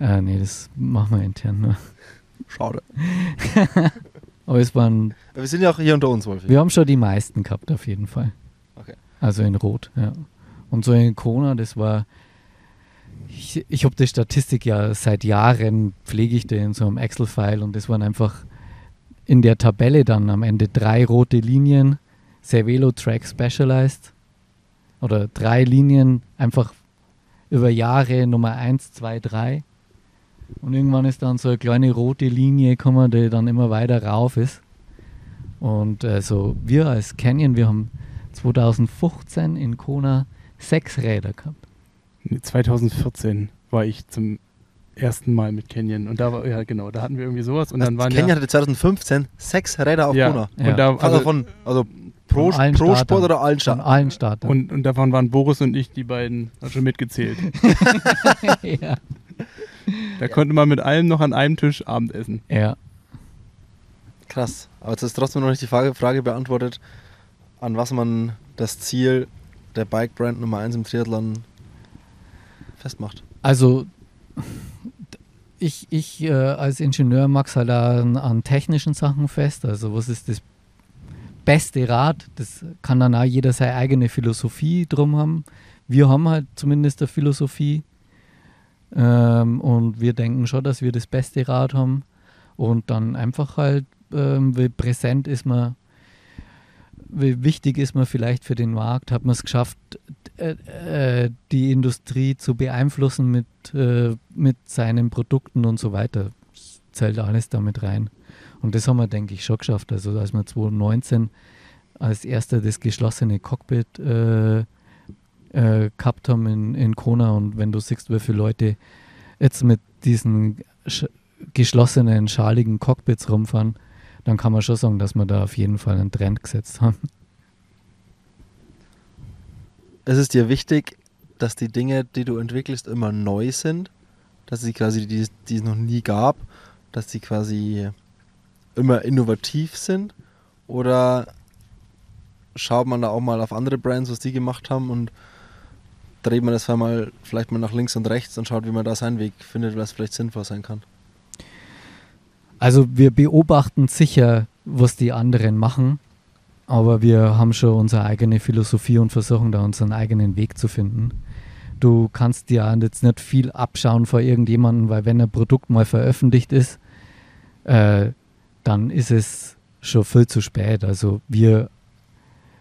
[SPEAKER 3] Äh, nee, das machen wir intern. Ne?
[SPEAKER 2] Schade.
[SPEAKER 3] Aber es waren
[SPEAKER 2] Wir sind ja auch hier unter uns, Wolfi.
[SPEAKER 3] Wir haben schon die meisten gehabt, auf jeden Fall.
[SPEAKER 2] Okay.
[SPEAKER 3] Also in Rot, ja. Und so in Kona, das war. Ich, ich habe die Statistik ja seit Jahren, pflege ich die in so einem Excel-File und das waren einfach in der Tabelle dann am Ende drei rote Linien, Cervelo Track Specialized oder drei Linien einfach über Jahre Nummer 1, 2, 3. Und irgendwann ist dann so eine kleine rote Linie gekommen, die dann immer weiter rauf ist. Und also wir als Canyon, wir haben 2015 in Kona sechs Räder gehabt.
[SPEAKER 1] Nee, 2014 war ich zum ersten Mal mit Canyon und da war, ja genau, da hatten wir irgendwie sowas und dann waren
[SPEAKER 2] Kenya
[SPEAKER 1] ja,
[SPEAKER 2] hatte 2015 sechs Räder auf
[SPEAKER 1] ja,
[SPEAKER 2] Kona.
[SPEAKER 3] Ja.
[SPEAKER 1] und da,
[SPEAKER 2] Also,
[SPEAKER 1] also,
[SPEAKER 2] von, also pro,
[SPEAKER 3] Von allen
[SPEAKER 2] pro. Sport oder allen
[SPEAKER 3] Von
[SPEAKER 2] Startern?
[SPEAKER 3] allen Startern.
[SPEAKER 1] und, und davon waren Boris und ich die beiden hat schon mitgezählt.
[SPEAKER 3] ja.
[SPEAKER 1] Da konnte man mit allen noch an einem Tisch Abendessen.
[SPEAKER 3] ja.
[SPEAKER 2] Krass. Aber jetzt ist trotzdem noch nicht die Frage, Frage beantwortet, an was man das Ziel der Bike-Brand Nummer 1 im Triathlon festmacht.
[SPEAKER 3] Also ich, ich äh, als Ingenieur mag es halt an, an technischen Sachen fest. Also was ist das beste Rad? Das kann dann auch jeder seine eigene Philosophie drum haben. Wir haben halt zumindest eine Philosophie ähm, und wir denken schon, dass wir das beste Rad haben. Und dann einfach halt, ähm, wie präsent ist man, wie wichtig ist man vielleicht für den Markt, hat man es geschafft, äh, äh, die Industrie zu beeinflussen mit, äh, mit seinen Produkten und so weiter. Das zählt alles damit rein. Und das haben wir, denke ich, schon geschafft. Also als wir 2019 als erster das geschlossene Cockpit äh, äh, gehabt haben in, in Kona. Und wenn du siehst, wie viele Leute jetzt mit diesen sch geschlossenen, schaligen Cockpits rumfahren, dann kann man schon sagen, dass wir da auf jeden Fall einen Trend gesetzt haben.
[SPEAKER 2] Es ist dir wichtig, dass die Dinge, die du entwickelst, immer neu sind, dass sie quasi, die, die es noch nie gab, dass sie quasi immer innovativ sind. Oder schaut man da auch mal auf andere Brands, was die gemacht haben und dreht man das mal vielleicht mal nach links und rechts und schaut, wie man da seinen Weg findet, was vielleicht sinnvoll sein kann.
[SPEAKER 3] Also wir beobachten sicher, was die anderen machen, aber wir haben schon unsere eigene Philosophie und versuchen da unseren eigenen Weg zu finden. Du kannst dir jetzt nicht viel abschauen vor irgendjemandem, weil wenn ein Produkt mal veröffentlicht ist, äh, dann ist es schon viel zu spät. Also wir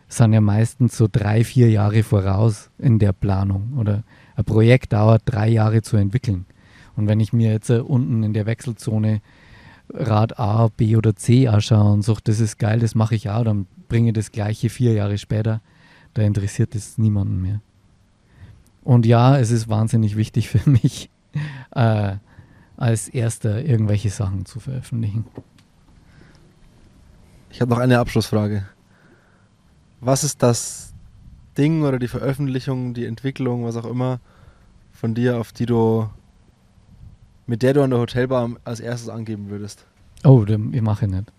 [SPEAKER 3] sind ja meistens so drei, vier Jahre voraus in der Planung oder ein Projekt dauert drei Jahre zu entwickeln. Und wenn ich mir jetzt äh, unten in der Wechselzone Rad A, B oder C anschaue und sage, das ist geil, das mache ich auch, dann bringe ich das gleiche vier Jahre später. Da interessiert es niemanden mehr. Und ja, es ist wahnsinnig wichtig für mich, äh, als erster irgendwelche Sachen zu veröffentlichen.
[SPEAKER 2] Ich habe noch eine Abschlussfrage. Was ist das Ding oder die Veröffentlichung, die Entwicklung, was auch immer, von dir, auf die du mit der du an der Hotelbar als erstes angeben würdest?
[SPEAKER 3] Oh, ich mache nicht.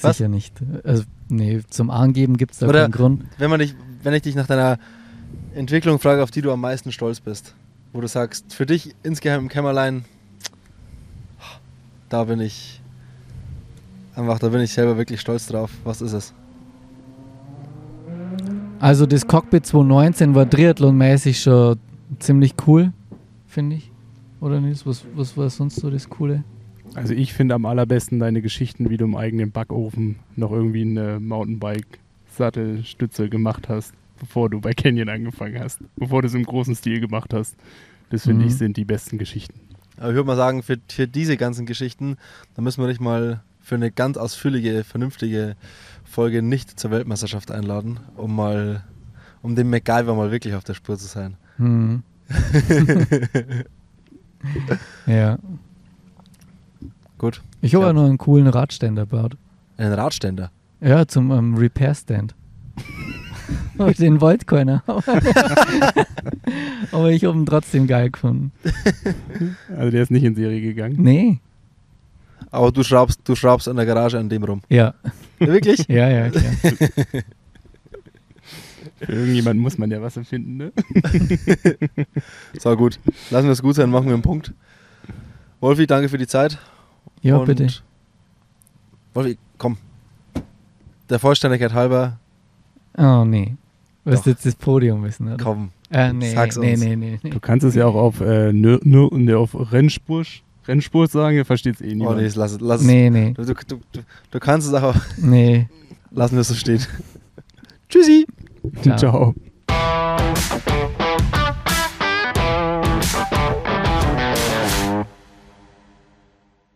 [SPEAKER 2] Was?
[SPEAKER 3] Sicher nicht. Also, nee, zum Angeben gibt es da
[SPEAKER 2] Oder-
[SPEAKER 3] keinen Grund.
[SPEAKER 2] Wenn, man dich, wenn ich dich nach deiner Entwicklung frage, auf die du am meisten stolz bist, wo du sagst, für dich insgeheim im Kämmerlein, da bin ich einfach, da bin ich selber wirklich stolz drauf. Was ist es?
[SPEAKER 3] Also das Cockpit 2019 war triathlonmäßig schon ziemlich cool, finde ich. Oder nicht? Was, was war sonst so das Coole?
[SPEAKER 1] Also ich finde am allerbesten deine Geschichten, wie du im eigenen Backofen noch irgendwie eine Mountainbike-Sattelstütze gemacht hast, bevor du bei Canyon angefangen hast, bevor du es im großen Stil gemacht hast. Das finde
[SPEAKER 3] Mhm.
[SPEAKER 1] ich sind die besten Geschichten.
[SPEAKER 2] Aber ich würde mal sagen, für, für diese ganzen Geschichten, da müssen wir dich mal für eine ganz ausführliche, vernünftige Folge nicht zur Weltmeisterschaft einladen, um mal, um dem MacGyver mal wirklich auf der Spur zu sein.
[SPEAKER 3] Hm. ja.
[SPEAKER 2] Gut.
[SPEAKER 3] Ich habe
[SPEAKER 2] Ja.
[SPEAKER 3] noch einen coolen Radständer gebaut.
[SPEAKER 2] Einen Radständer.
[SPEAKER 3] Ja, zum ähm, Repair-Stand. Den wollte keiner. Aber ich habe ihn trotzdem geil gefunden.
[SPEAKER 1] Also der ist nicht in Serie gegangen.
[SPEAKER 3] Nee.
[SPEAKER 2] Aber du schraubst, du schraubst an der Garage an dem rum.
[SPEAKER 3] Ja,
[SPEAKER 2] Wirklich?
[SPEAKER 3] ja, ja, klar.
[SPEAKER 1] Für irgendjemanden muss man ja was erfinden, ne?
[SPEAKER 2] So gut. Lassen wir es gut sein, machen wir einen Punkt. Wolfi, danke für die Zeit.
[SPEAKER 3] Ja,
[SPEAKER 2] Und
[SPEAKER 3] bitte.
[SPEAKER 2] Wolfi, komm. Der Vollständigkeit halber,
[SPEAKER 3] Oh, nee. Du wirst jetzt das Podium wissen, oder?
[SPEAKER 2] komm.
[SPEAKER 3] Äh, nee,
[SPEAKER 2] Sag's
[SPEAKER 3] nee,
[SPEAKER 2] uns.
[SPEAKER 3] nee, nee, nee.
[SPEAKER 1] Du kannst es ja auch auf, äh, nir, ne, auf Rennspur, Rennspur sagen, ihr versteht es eh
[SPEAKER 2] Oh
[SPEAKER 1] niemand.
[SPEAKER 2] nee, lass, es- lass es.
[SPEAKER 3] Nee, nee,
[SPEAKER 2] Du, du, du, du kannst es auch.
[SPEAKER 3] nee.
[SPEAKER 2] Lassen wir es so stehen. Tschüssi.
[SPEAKER 3] Ciao.
[SPEAKER 1] Ciao.